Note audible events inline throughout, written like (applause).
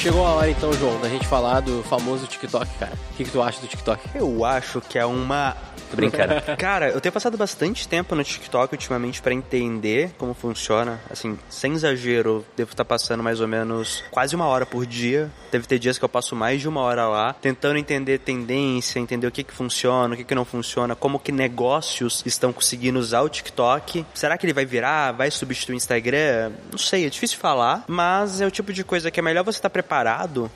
Chegou a hora então, João, da gente falar do famoso TikTok, cara. O que, que tu acha do TikTok? Eu acho que é uma Tô brincando. (laughs) Cara, eu tenho passado bastante tempo no TikTok ultimamente para entender como funciona. Assim, sem exagero, devo estar passando mais ou menos quase uma hora por dia. Deve ter dias que eu passo mais de uma hora lá, tentando entender tendência, entender o que que funciona, o que que não funciona, como que negócios estão conseguindo usar o TikTok. Será que ele vai virar? Vai substituir o Instagram? Não sei, é difícil falar, mas é o tipo de coisa que é melhor você estar preparado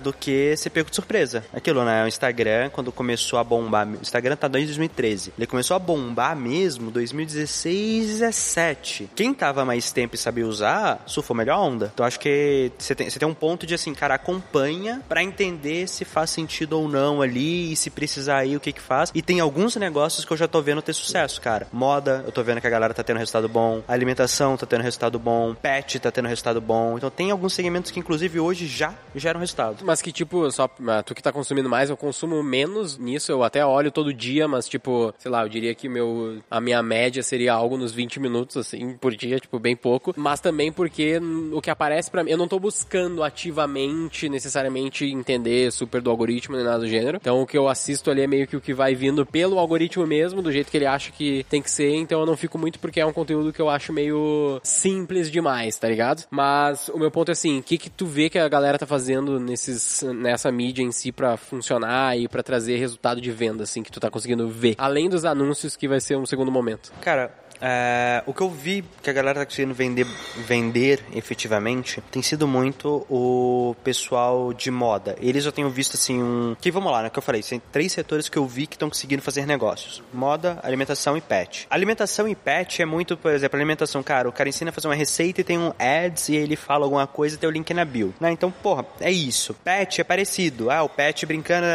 do que ser pego de surpresa. Aquilo, né? O Instagram, quando começou a bombar, o Instagram tá desde 2013. 2013. Ele começou a bombar mesmo 2016, 17. Quem tava mais tempo e sabia usar, surfou melhor onda. Então acho que você tem, tem um ponto de assim, cara, acompanha para entender se faz sentido ou não ali e se precisar aí o que que faz. E tem alguns negócios que eu já tô vendo ter sucesso, cara. Moda, eu tô vendo que a galera tá tendo resultado bom. alimentação tá tendo resultado bom. Pet tá tendo resultado bom. Então tem alguns segmentos que inclusive hoje já geram resultado. Mas que tipo, só ah, tu que tá consumindo mais, eu consumo menos nisso. Eu até olho todo dia, mas tipo, sei lá, eu diria que meu, a minha média seria algo nos 20 minutos, assim, por dia, tipo, bem pouco. Mas também porque o que aparece para mim, eu não tô buscando ativamente, necessariamente, entender super do algoritmo nem nada do gênero. Então o que eu assisto ali é meio que o que vai vindo pelo algoritmo mesmo, do jeito que ele acha que tem que ser. Então eu não fico muito porque é um conteúdo que eu acho meio simples demais, tá ligado? Mas o meu ponto é assim, o que que tu vê que a galera tá fazendo nesses, nessa mídia em si para funcionar e para trazer resultado de venda, assim, que tu tá conseguindo ver? Além dos anúncios, que vai ser um segundo momento? Cara, é, o que eu vi que a galera tá conseguindo vender, vender efetivamente tem sido muito o pessoal de moda. Eles eu tenho visto assim um. Que vamos lá, né? Que eu falei, tem três setores que eu vi que estão conseguindo fazer negócios: moda, alimentação e pet. Alimentação e pet é muito, por exemplo, alimentação, cara, o cara ensina a fazer uma receita e tem um ads e ele fala alguma coisa e tem o link na bio. Né? Então, porra, é isso. Pet é parecido. Ah, o pet brincando,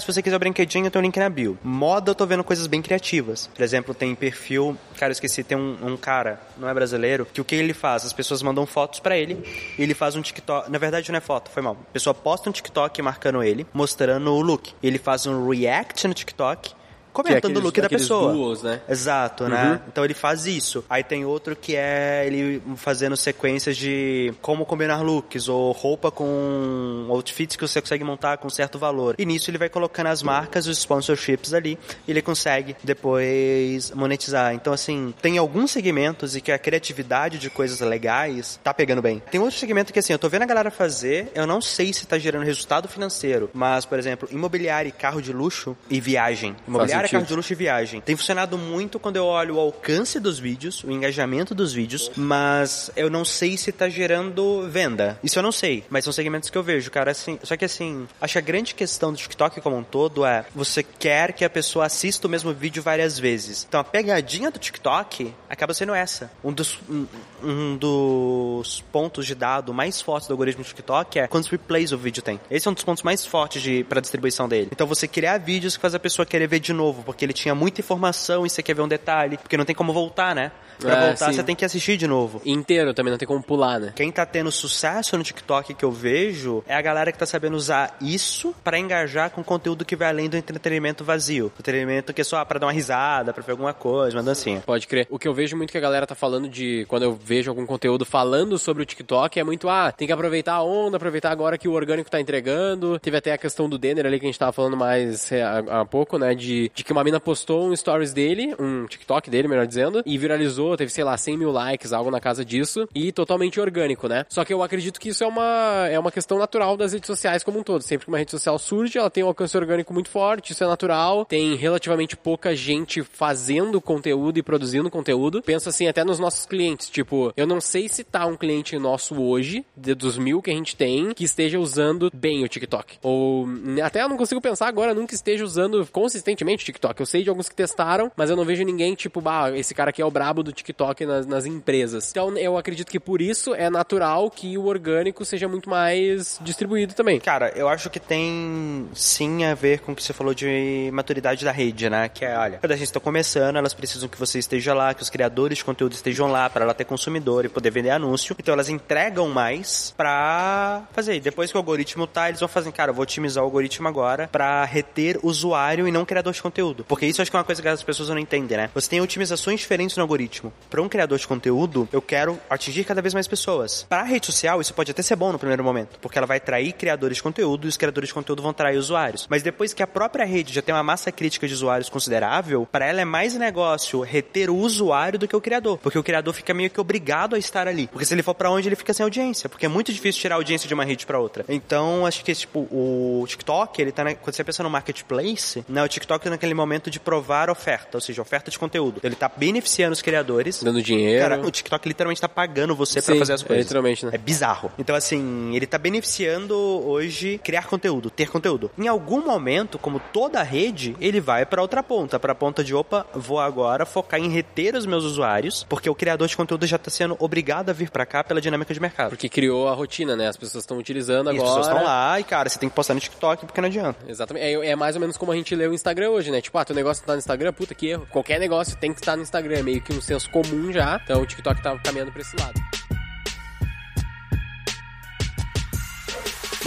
se você quiser o brinquedinho, tem o link na bio. Moda eu tô vendo coisas bem criativas. Por exemplo, tem perfil, cara, eu esqueci tem um, um, cara, não é brasileiro, que o que ele faz? As pessoas mandam fotos para ele, ele faz um TikTok. Na verdade, não é foto, foi mal. A pessoa posta um TikTok marcando ele, mostrando o look. Ele faz um react no TikTok comentando é o look da pessoa. Duos, né? Exato, né? uhum. né? Então ele faz isso. Aí tem outro que é ele fazendo sequências de como combinar looks ou roupa com outfits que você consegue montar com certo valor. E nisso ele vai colocando as marcas, os sponsorships ali, e ele consegue depois monetizar. Então assim, tem alguns segmentos e que a criatividade de coisas legais tá pegando bem. Tem outro segmento que assim, eu tô vendo a galera fazer, eu não sei se tá gerando resultado financeiro, mas por exemplo, imobiliário, carro de luxo e viagem. Imobiliário carro de luxo e viagem. Tem funcionado muito quando eu olho o alcance dos vídeos, o engajamento dos vídeos, mas eu não sei se tá gerando venda. Isso eu não sei, mas são segmentos que eu vejo, cara, assim. Só que assim, acho que a grande questão do TikTok como um todo é você quer que a pessoa assista o mesmo vídeo várias vezes. Então a pegadinha do TikTok acaba sendo essa. Um dos, um, um dos pontos de dado mais fortes do algoritmo do TikTok é quantos replays o vídeo tem. Esse é um dos pontos mais fortes de, pra distribuição dele. Então você criar vídeos que faz a pessoa querer ver de novo novo, porque ele tinha muita informação e você quer ver um detalhe, porque não tem como voltar, né? Pra é, voltar, sim. você tem que assistir de novo. Inteiro também, não tem como pular, né? Quem tá tendo sucesso no TikTok que eu vejo é a galera que tá sabendo usar isso para engajar com conteúdo que vai além do entretenimento vazio. Entretenimento que é só pra dar uma risada, pra ver alguma coisa, uma dancinha. Pode crer. O que eu vejo muito que a galera tá falando de. Quando eu vejo algum conteúdo falando sobre o TikTok, é muito, ah, tem que aproveitar a onda, aproveitar agora que o orgânico tá entregando. Teve até a questão do Denner ali que a gente tava falando mais é, há, há pouco, né? De, de que uma mina postou um stories dele, um TikTok dele, melhor dizendo, e viralizou, teve, sei lá, 100 mil likes, algo na casa disso, e totalmente orgânico, né? Só que eu acredito que isso é uma, é uma questão natural das redes sociais como um todo. Sempre que uma rede social surge, ela tem um alcance orgânico muito forte, isso é natural, tem relativamente pouca gente fazendo conteúdo e produzindo conteúdo. Penso assim, até nos nossos clientes, tipo, eu não sei se tá um cliente nosso hoje, de, dos mil que a gente tem, que esteja usando bem o TikTok. Ou até eu não consigo pensar agora nunca esteja usando consistentemente o TikTok. Eu sei de alguns que testaram, mas eu não vejo ninguém tipo, bah, esse cara aqui é o brabo do, TikTok nas, nas empresas. Então eu acredito que por isso é natural que o orgânico seja muito mais distribuído também. Cara, eu acho que tem sim a ver com o que você falou de maturidade da rede, né? Que é, olha, quando a gente está começando, elas precisam que você esteja lá, que os criadores de conteúdo estejam lá para ela ter consumidor e poder vender anúncio. Então elas entregam mais pra fazer. Depois que o algoritmo tá, eles vão fazer, cara, eu vou otimizar o algoritmo agora para reter usuário e não criador de conteúdo. Porque isso acho que é uma coisa que as pessoas não entendem, né? Você tem otimizações diferentes no algoritmo. Para um criador de conteúdo, eu quero atingir cada vez mais pessoas. Para a rede social, isso pode até ser bom no primeiro momento, porque ela vai atrair criadores de conteúdo e os criadores de conteúdo vão atrair usuários. Mas depois que a própria rede já tem uma massa crítica de usuários considerável, para ela é mais negócio reter o usuário do que o criador, porque o criador fica meio que obrigado a estar ali. Porque se ele for para onde ele fica sem audiência, porque é muito difícil tirar audiência de uma rede para outra. Então, acho que tipo o TikTok, ele tá na, quando você pensa no marketplace, né, o TikTok é naquele momento de provar oferta, ou seja, oferta de conteúdo. Ele tá beneficiando os criadores, dando dinheiro. Cara, o TikTok literalmente tá pagando você para fazer as coisas. É, literalmente, né? É bizarro. Então, assim, ele tá beneficiando hoje criar conteúdo, ter conteúdo. Em algum momento, como toda rede, ele vai para outra ponta, para a ponta de opa, vou agora focar em reter os meus usuários, porque o criador de conteúdo já tá sendo obrigado a vir para cá pela dinâmica de mercado. Porque criou a rotina, né? As pessoas estão utilizando e agora. As pessoas estão lá e, cara, você tem que postar no TikTok porque não adianta. Exatamente. É, é, mais ou menos como a gente lê o Instagram hoje, né? Tipo, ah, teu negócio tá no Instagram, puta que erro. Qualquer negócio tem que estar no Instagram, é meio que um senso comum já. Então o TikTok tá caminhando pra esse lado.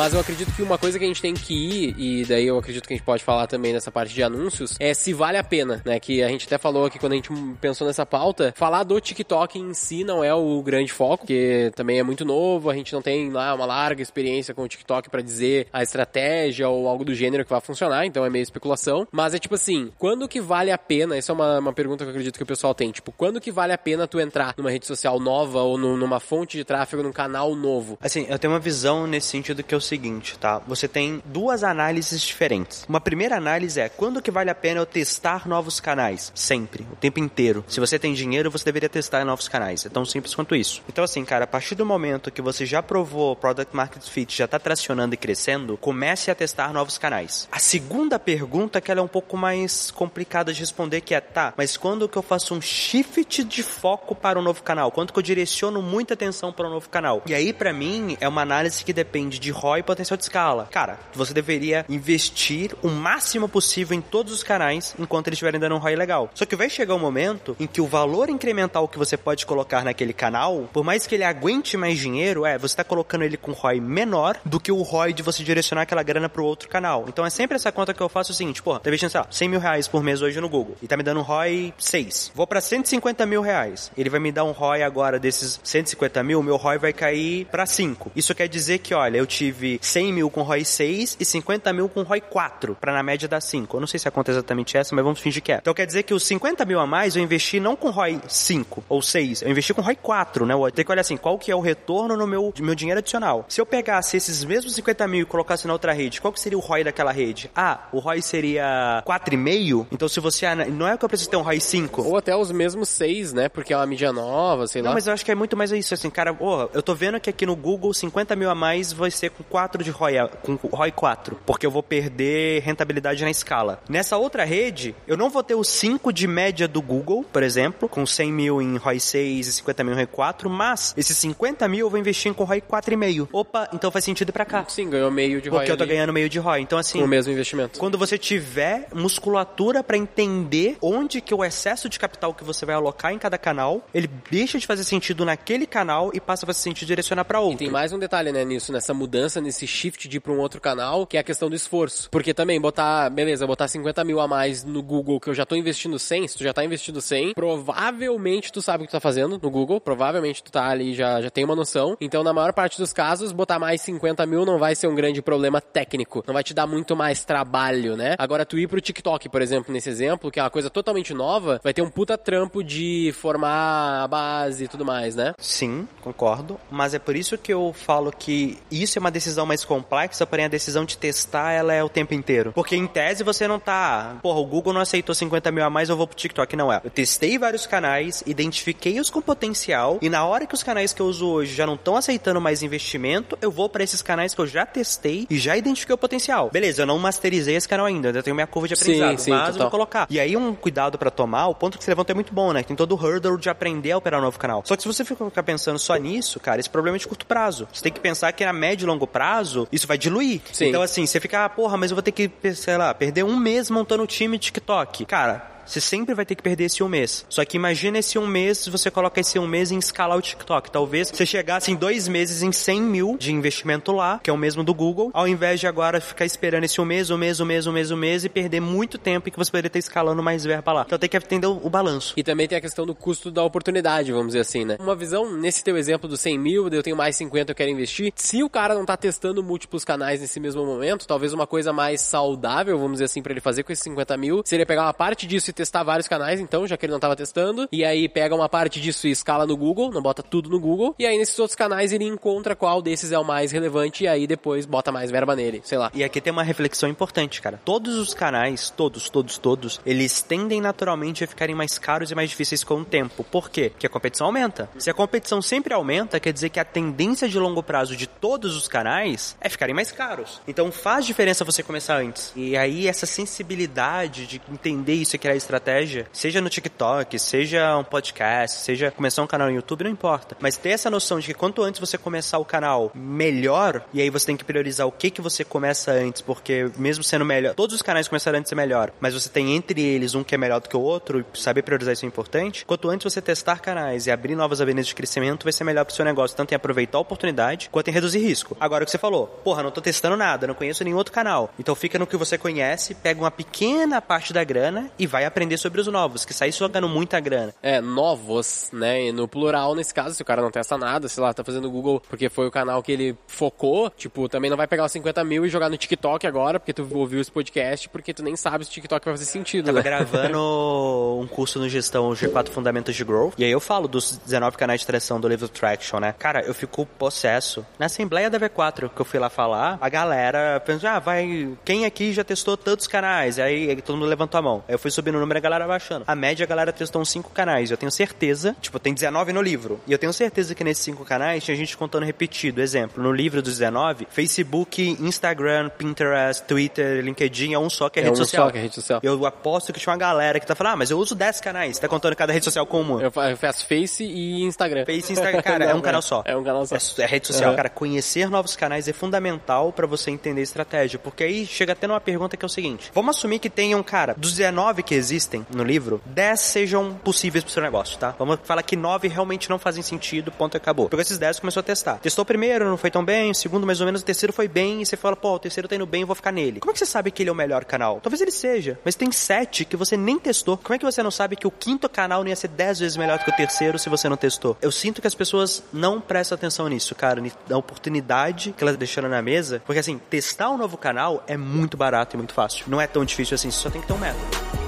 Mas eu acredito que uma coisa que a gente tem que ir, e daí eu acredito que a gente pode falar também nessa parte de anúncios, é se vale a pena, né? Que a gente até falou aqui quando a gente pensou nessa pauta, falar do TikTok em si não é o grande foco, porque também é muito novo, a gente não tem lá uma larga experiência com o TikTok para dizer a estratégia ou algo do gênero que vai funcionar, então é meio especulação. Mas é tipo assim, quando que vale a pena? Essa é uma, uma pergunta que eu acredito que o pessoal tem. Tipo, quando que vale a pena tu entrar numa rede social nova ou no, numa fonte de tráfego, num canal novo? Assim, eu tenho uma visão nesse sentido que eu seguinte, tá? Você tem duas análises diferentes. Uma primeira análise é quando que vale a pena eu testar novos canais? Sempre, o tempo inteiro. Se você tem dinheiro, você deveria testar novos canais. É tão simples quanto isso. Então, assim, cara, a partir do momento que você já provou o Product Market Fit, já tá tracionando e crescendo, comece a testar novos canais. A segunda pergunta que ela é um pouco mais complicada de responder, que é, tá, mas quando que eu faço um shift de foco para um novo canal? Quando que eu direciono muita atenção para um novo canal? E aí, para mim, é uma análise que depende de ROI potencial de escala. Cara, você deveria investir o máximo possível em todos os canais enquanto eles estiverem dando um ROI legal. Só que vai chegar um momento em que o valor incremental que você pode colocar naquele canal, por mais que ele aguente mais dinheiro, é, você está colocando ele com ROI menor do que o ROI de você direcionar aquela grana para o outro canal. Então é sempre essa conta que eu faço o seguinte, pô, tá investindo, sei lá, 100 mil reais por mês hoje no Google e tá me dando um ROI 6. Vou para 150 mil reais. Ele vai me dar um ROI agora desses 150 mil, meu ROI vai cair para 5. Isso quer dizer que, olha, eu tive 100 mil com ROI 6 e 50 mil com ROI 4, para na média dar 5. Eu não sei se a conta é exatamente essa, mas vamos fingir que é. Então quer dizer que os 50 mil a mais eu investi não com ROI 5 ou 6, eu investi com ROI 4, né? Tenho que olhar assim, qual que é o retorno no meu, meu dinheiro adicional. Se eu pegasse esses mesmos 50 mil e colocasse na outra rede, qual que seria o ROI daquela rede? Ah, o ROI seria 4,5? Então se você... Não é que eu preciso ter um ROI 5. Ou até os mesmos 6, né? Porque é uma mídia nova, sei não, lá. mas eu acho que é muito mais isso, assim, cara, porra, eu tô vendo que aqui no Google 50 mil a mais vai ser com 4 de ROI, com ROI 4, porque eu vou perder rentabilidade na escala. Nessa outra rede, eu não vou ter o 5 de média do Google, por exemplo, com 100 mil em ROI 6 e 50 mil em ROI 4, mas esses 50 mil eu vou investir com ROI 4,5. Opa, então faz sentido ir pra cá. Sim, ganhou meio de ROI Porque eu tô ali, ganhando meio de ROI. Então, assim, com o mesmo investimento. quando você tiver musculatura para entender onde que o excesso de capital que você vai alocar em cada canal, ele deixa de fazer sentido naquele canal e passa a fazer sentido direcionar para outro. E tem mais um detalhe, né, nisso, nessa mudança, nesse shift de ir pra um outro canal, que é a questão do esforço. Porque também botar, beleza, botar 50 mil a mais no Google, que eu já tô investindo 100, se tu já tá investindo 100, provavelmente tu sabe o que tu tá fazendo no Google, provavelmente tu tá ali, já, já tem uma noção. Então, na maior parte dos casos, botar mais 50 mil não vai ser um grande problema técnico. Não vai te dar muito mais trabalho, né? Agora, tu ir pro TikTok, por exemplo, nesse exemplo, que é uma coisa totalmente nova, vai ter um puta trampo de formar a base e tudo mais, né? Sim, concordo. Mas é por isso que eu falo que isso é uma decisão decisão mais complexa, porém a decisão de testar ela é o tempo inteiro. Porque em tese você não tá, porra, o Google não aceitou 50 mil a mais, eu vou pro TikTok. Não é. Eu testei vários canais, identifiquei os com potencial e na hora que os canais que eu uso hoje já não estão aceitando mais investimento, eu vou para esses canais que eu já testei e já identifiquei o potencial. Beleza, eu não masterizei esse canal ainda, ainda tenho minha curva de aprendizado, sim, mas total. eu vou colocar. E aí um cuidado para tomar, o ponto que você levantou é muito bom, né? Tem todo o hurdle de aprender a operar um novo canal. Só que se você ficar pensando só nisso, cara, esse problema é de curto prazo. Você tem que pensar que a médio e longo prazo, isso vai diluir. Sim. Então assim, você fica, ah, porra, mas eu vou ter que, sei lá, perder um mês montando o time TikTok. Cara, você sempre vai ter que perder esse um mês. Só que imagina esse um mês, você coloca esse um mês em escalar o TikTok. Talvez você chegasse em dois meses em 100 mil de investimento lá, que é o mesmo do Google, ao invés de agora ficar esperando esse um mês, um mês, um mês, um mês, um mês e perder muito tempo e que você poderia estar escalando mais verba lá. Então tem que atender o, balanço. E também tem a questão do custo da oportunidade, vamos dizer assim, né? Uma visão, nesse teu exemplo dos 100 mil, eu tenho mais 50, eu quero investir. Se o cara não tá testando múltiplos canais nesse mesmo momento, talvez uma coisa mais saudável, vamos dizer assim, para ele fazer com esses 50 mil, seria pegar uma parte disso e testar vários canais, então, já que ele não tava testando. E aí pega uma parte disso e escala no Google, não bota tudo no Google. E aí nesses outros canais ele encontra qual desses é o mais relevante e aí depois bota mais verba nele, sei lá. E aqui tem uma reflexão importante, cara. Todos os canais, todos, todos, todos, eles tendem naturalmente a ficarem mais caros e mais difíceis com o tempo. Por quê? Porque a competição aumenta. Se a competição sempre aumenta, quer dizer que a tendência de longo prazo de todos os canais é ficarem mais caros. Então faz diferença você começar antes. E aí essa sensibilidade de entender isso e criar estratégia, seja no TikTok, seja um podcast, seja começar um canal no YouTube, não importa. Mas ter essa noção de que quanto antes você começar o canal, melhor, e aí você tem que priorizar o que que você começa antes, porque mesmo sendo melhor, todos os canais começaram antes é melhor, mas você tem entre eles um que é melhor do que o outro, e saber priorizar isso é importante. Quanto antes você testar canais e abrir novas avenidas de crescimento, vai ser melhor pro seu negócio, tanto em aproveitar a oportunidade, quanto em reduzir risco. Agora o que você falou, porra, não tô testando nada, não conheço nenhum outro canal. Então fica no que você conhece, pega uma pequena parte da grana e vai aprender sobre os novos, que sair jogando muita grana. É, novos, né? E no plural, nesse caso, se o cara não testa nada, sei lá, tá fazendo Google porque foi o canal que ele focou, tipo, também não vai pegar os 50 mil e jogar no TikTok agora, porque tu ouviu esse podcast, porque tu nem sabe se o TikTok vai fazer sentido, Tava né? gravando um curso no gestão G4 Fundamentos de Growth. E aí eu falo dos 19 canais de tração do livro Traction, né? Cara, eu fico possesso. Na Assembleia da V4 que eu fui lá falar, a galera pensou, ah, vai. Quem aqui já testou tantos canais? Aí, aí todo mundo levantou a mão. Aí eu fui subindo número a galera baixando. A média, a galera testou uns 5 canais. Eu tenho certeza, tipo, tem 19 no livro. E eu tenho certeza que nesses 5 canais tinha gente contando repetido. Exemplo, no livro dos 19, Facebook, Instagram, Pinterest, Twitter, LinkedIn é um só que é, É rede um social. só que é rede social. Eu aposto que tinha uma galera que tá falando, ah, mas eu uso 10 canais. Tá contando cada rede social como uma. Eu fa- eu faço Face e Instagram. Face e Instagram, cara, (laughs) é um Não, canal só. É um canal só. É, é rede social, Uhum. cara. Conhecer novos canais é fundamental pra você entender estratégia. Porque aí chega até numa pergunta que é o seguinte: vamos assumir que tenham, cara, dos 19 que existem no livro, 10 sejam possíveis pro seu negócio, tá? Vamos falar que 9 realmente não fazem sentido, ponto acabou. Pegou esses 10 e começou a testar. Testou o primeiro, não foi tão bem, o segundo mais ou menos, o terceiro foi bem, e você fala, pô, o terceiro tá indo bem, eu vou ficar nele. Como é que você sabe que ele é o melhor canal? Talvez ele seja, mas tem 7 que você nem testou. Como é que você não sabe que o quinto canal não ia ser 10 vezes melhor do que o terceiro se você não testou? Eu sinto que as pessoas não prestam atenção nisso, cara, na oportunidade que elas deixaram na mesa, porque assim, testar um novo canal é muito barato e muito fácil. Não é tão difícil assim, você só tem que ter um método.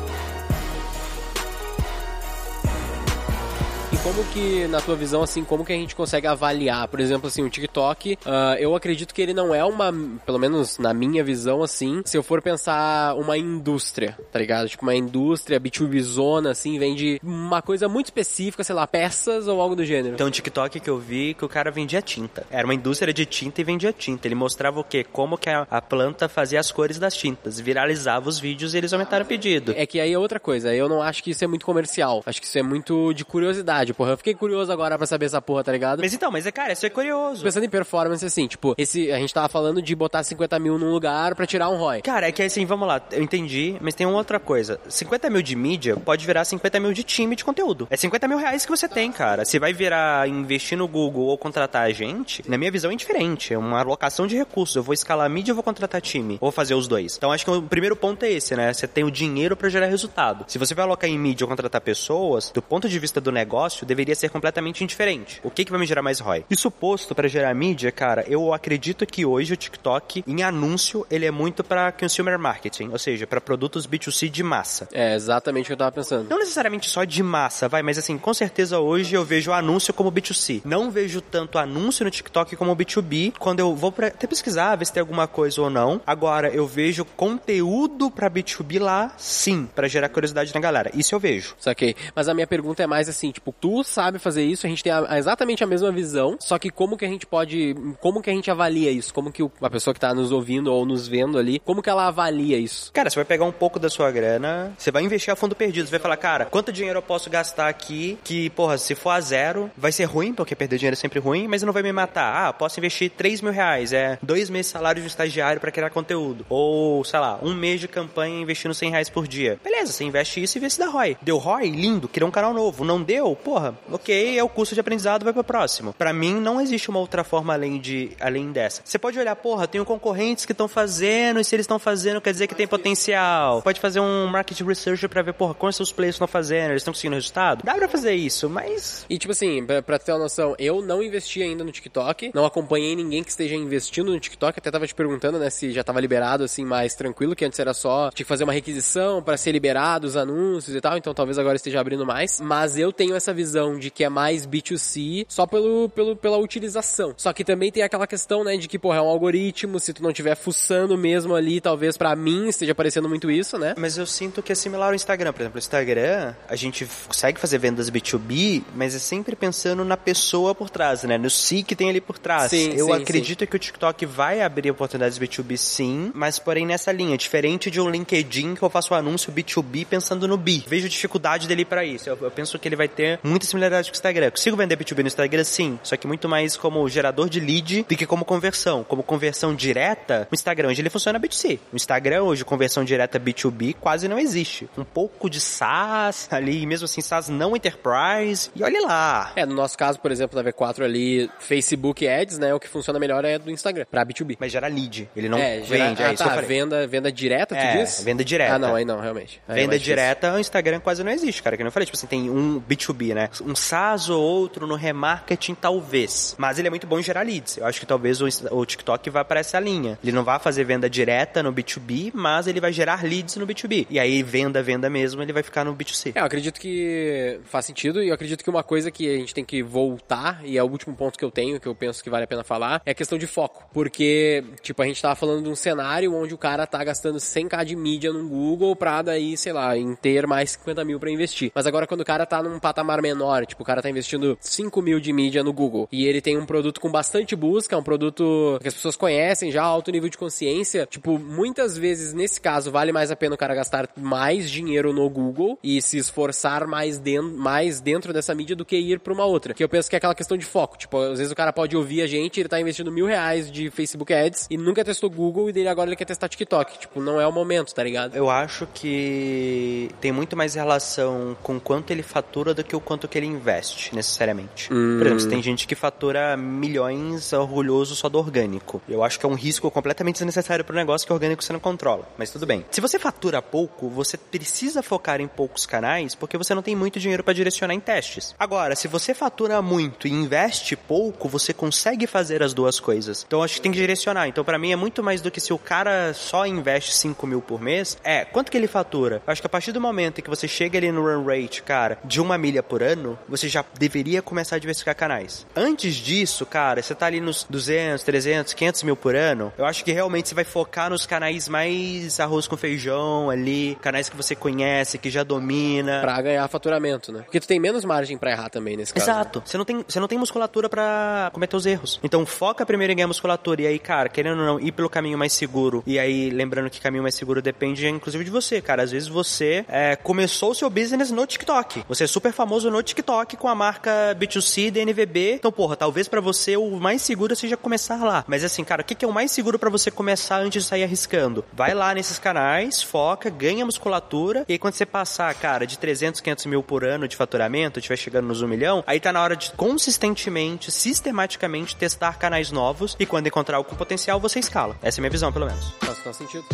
Como que, na tua visão, assim, como que a gente consegue avaliar? Por exemplo, assim, o TikTok, ah, eu acredito que ele não é uma, pelo menos na minha visão, assim, se eu for pensar uma indústria, tá ligado? Tipo, uma indústria B2B zona, assim, vende uma coisa muito específica, sei lá, peças ou algo do gênero. Então, um TikTok que eu vi que o cara vendia tinta. Era uma indústria de tinta e vendia tinta. Ele mostrava o quê? Como que a, a planta fazia as cores das tintas. Viralizava os vídeos e eles aumentaram o pedido. É que aí é outra coisa. Eu não acho que isso é muito comercial. Acho que isso é muito de curiosidade, porra. Eu fiquei curioso agora pra saber essa porra, tá ligado? Mas então, mas é, cara, isso é curioso. Pensando em performance, assim, tipo, esse, a gente tava falando de botar 50 mil num lugar pra tirar um ROI. Cara, é que assim, vamos lá, eu entendi, mas tem uma outra coisa. 50 mil de mídia pode virar 50 mil de time de conteúdo. É 50 mil reais que você tem, cara. Se vai virar investir no Google ou contratar a gente, na minha visão é indiferente. É uma alocação de recursos. Eu vou escalar a mídia ou vou contratar time? Ou vou fazer os dois. Então acho que o primeiro ponto é esse, né? Você tem o dinheiro pra gerar resultado. Se você vai alocar em mídia ou contratar pessoas, do ponto de vista do negócio, negócio deveria ser completamente indiferente. O que, que vai me gerar mais ROI? Isso posto para gerar mídia, cara, eu acredito que hoje o TikTok, em anúncio, ele é muito para consumer marketing, ou seja, para produtos B2C de massa. É exatamente o que eu tava pensando. Não necessariamente só de massa, vai, mas assim, com certeza hoje eu vejo anúncio como B2C. Não vejo tanto anúncio no TikTok como B2B. Quando eu vou pra, até pesquisar, ver se tem alguma coisa ou não. Agora, eu vejo conteúdo para B2B lá, sim, para gerar curiosidade na galera. Isso eu vejo. Saquei. Mas a minha pergunta é mais assim, tipo, tu sabe fazer isso, a gente tem a, exatamente a mesma visão, só que como que a gente pode, como que a gente avalia isso? Como que a pessoa que tá nos ouvindo ou nos vendo ali, como que ela avalia isso? Cara, você vai pegar um pouco da sua grana, você vai investir a fundo perdido, você vai falar, cara, quanto dinheiro eu posso gastar aqui que, porra, se for a zero, vai ser ruim, porque perder dinheiro é sempre ruim, mas não vai me matar. Ah, posso investir 3 mil reais, é dois meses salário de estagiário para criar conteúdo. Ou, sei lá, um mês de campanha investindo 100 reais por dia. Beleza, você investe isso e vê se dá ROI. Deu ROI? Lindo, criou um canal novo. Não deu? Porra, ok, é o custo de aprendizado, vai pro próximo. Para mim, não existe uma outra forma além de além dessa. Você pode olhar, porra, tenho concorrentes que estão fazendo, e se eles estão fazendo, quer dizer que tem potencial. Pode fazer um market research para ver, porra, quantos seus players estão fazendo, eles estão conseguindo resultado. Dá pra fazer isso, mas. E tipo assim, pra, pra ter uma noção, eu não investi ainda no TikTok, não acompanhei ninguém que esteja investindo no TikTok, até tava te perguntando, né, se já tava liberado assim mais tranquilo, que antes era só tinha que fazer uma requisição para ser liberado os anúncios e tal, então talvez agora esteja abrindo mais. Mas eu tenho essa visão de que é mais B2C só pelo, pelo, pela utilização. Só que também tem aquela questão, né, de que, porra, é um algoritmo, se tu não estiver fuçando mesmo ali, talvez para mim esteja aparecendo muito isso, né? Mas eu sinto que é similar ao Instagram. Por exemplo, o Instagram, a gente consegue fazer vendas B2B, mas é sempre pensando na pessoa por trás, né? No si que tem ali por trás. Sim, eu sim, acredito sim. que o TikTok vai abrir oportunidades B2B sim, mas porém nessa linha, diferente de um LinkedIn que eu faço o um anúncio B2B pensando no B. Vejo dificuldade dele para isso. Eu, eu, penso que ele vai ter muita similaridade com o Instagram. Eu consigo vender B2B no Instagram sim, só que muito mais como gerador de lead do que como conversão. Como conversão direta, o Instagram hoje ele funciona B2C. O Instagram hoje, conversão direta B2B quase não existe. Um pouco de SaaS ali, mesmo assim SaaS não enterprise, e olha lá. É, no nosso caso, por exemplo, na V4 ali, Facebook Ads, né, o que funciona melhor é do Instagram, pra B2B. Mas gera lead, ele não é, vende, gera, é ah, isso tá, que eu falei. Venda, venda direta, tu é, diz? venda direta. Ah, não, aí não, realmente. Aí é venda difícil. direta, o Instagram quase não existe, cara, que eu não falei, tipo assim, tem um B2B, né? Um SaaS ou outro no remarketing, talvez. Mas ele é muito bom em gerar leads. Eu acho que talvez o, o TikTok vá para essa linha. Ele não vai fazer venda direta no B2B, mas ele vai gerar leads no B2B. E aí, venda, venda mesmo, ele vai ficar no B2C. É, eu acredito que faz sentido e eu acredito que uma coisa que a gente tem que voltar, e é o último ponto que eu tenho, que eu penso que vale a pena falar, é a questão de foco. Porque, tipo, a gente tava falando de um cenário onde o cara tá gastando 100k de mídia no Google pra daí, sei lá, em ter mais 50 mil pra investir. Mas agora quando o cara tá num patamar menor, tipo, o cara tá investindo 5 mil de mídia no Google e ele tem um produto com bastante busca, um produto que as pessoas conhecem já, alto nível de consciência, tipo, muitas vezes nesse caso vale mais a pena o cara gastar mais dinheiro no Google e se esforçar mais, dentro, mais dentro dessa mídia do que ir pra uma outra. Que eu penso que é aquela questão de foco. Tipo, às vezes o cara pode ouvir a gente, ele tá investindo mil reais de Facebook Ads e nunca testou Google e dele agora ele quer testar TikTok. Tipo, não é o momento, tá ligado? Eu acho que tem muito mais relação com quanto ele fatura do que o quanto que ele investe, necessariamente. Hum. Por exemplo, se tem gente que fatura milhões orgulhoso só do orgânico. Eu acho que é um risco completamente desnecessário pro negócio que o orgânico você não controla. Mas tudo bem. Se você fatura pouco, você precisa focar em poucos canais porque você não tem muito dinheiro para direcionar em testes. Agora, se você fatura muito e investe pouco, você consegue fazer as duas coisas. Então acho que tem que direcionar. Então para mim é muito mais do que se o cara só investe 5 mil por mês. É, quanto que ele fatura? Eu acho que a partir do momento em que você chega ali no run rate, cara, de uma milha por ano, você já deveria começar a diversificar canais. Antes disso, cara, você tá ali nos 200, 300, 500 mil por ano, eu acho que realmente você vai focar nos canais mais arroz com feijão ali, canais que você conhece, que já domina. Pra ganhar faturamento, né? Porque tu tem menos margem pra errar também nesse caso. Exato. Você não tem, você não tem musculatura para cometer os erros. Então foca primeiro em ganhar musculatura e aí, cara, querendo ou não, ir pelo caminho mais seguro. E aí, lembrando que caminho mais seguro depende, inclusive, de você, cara. Às vezes você é, começou o seu business no TikTok. Você é super famoso no TikTok com a marca B2C da NVB. Então, porra, talvez para você o mais seguro seja começar lá. Mas assim, cara, o que, é o mais seguro para você começar antes de sair arriscando? Vai lá nesses canais, foca, ganha musculatura. E aí, quando você passar, cara, de 300, 500 mil por ano de faturamento, estiver chegando nos 1 milhão, aí tá na hora de consistentemente, sistematicamente testar canais novos. E quando encontrar com potencial, você escala. Essa é a minha visão, pelo menos. Faz, faz sentido.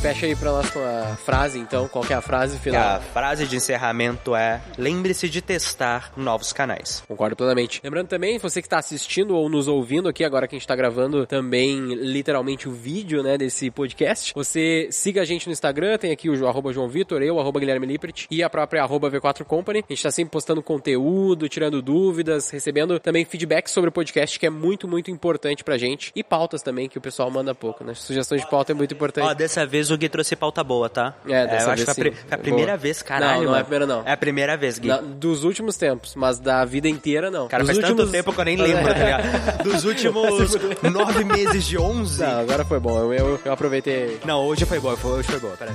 Fecha aí pra nós com a frase, então. Qual que é a frase final? A frase de encerramento é: lembre-se de testar novos canais. Concordo plenamente. Lembrando também, você que está assistindo ou nos ouvindo aqui, agora que a gente está gravando também literalmente o vídeo, né, desse podcast, você siga a gente no Instagram, tem aqui o arroba João Vitor, eu, arroba Guilherme Lippert e a própria arroba V4 Company. A gente está sempre postando conteúdo, tirando dúvidas, recebendo também feedback sobre o podcast, que é muito, muito importante pra gente. E pautas também, que o pessoal manda pouco, né? Sugestões de pauta é muito importante. Ó, dessa vez o Gui trouxe pauta boa, tá? É, dessa eu acho vez que foi a, pri- a primeira Boa. vez, caralho. Não, não é a mano. primeira, não. É a primeira vez, Gui. Dos últimos tempos, mas da vida inteira não. Cara, Dos faz últimos... tanto tempo que eu nem lembro, tá ligado? (laughs) Dos últimos (laughs) nove meses de onze. Não, agora foi bom. Eu, eu, eu aproveitei. Não, hoje foi foi- hoje foi boa, peraí.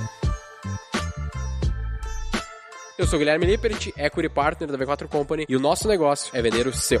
Eu sou o Guilherme Lippert, Equity Partner da V4 Company, e o nosso negócio é vender o seu.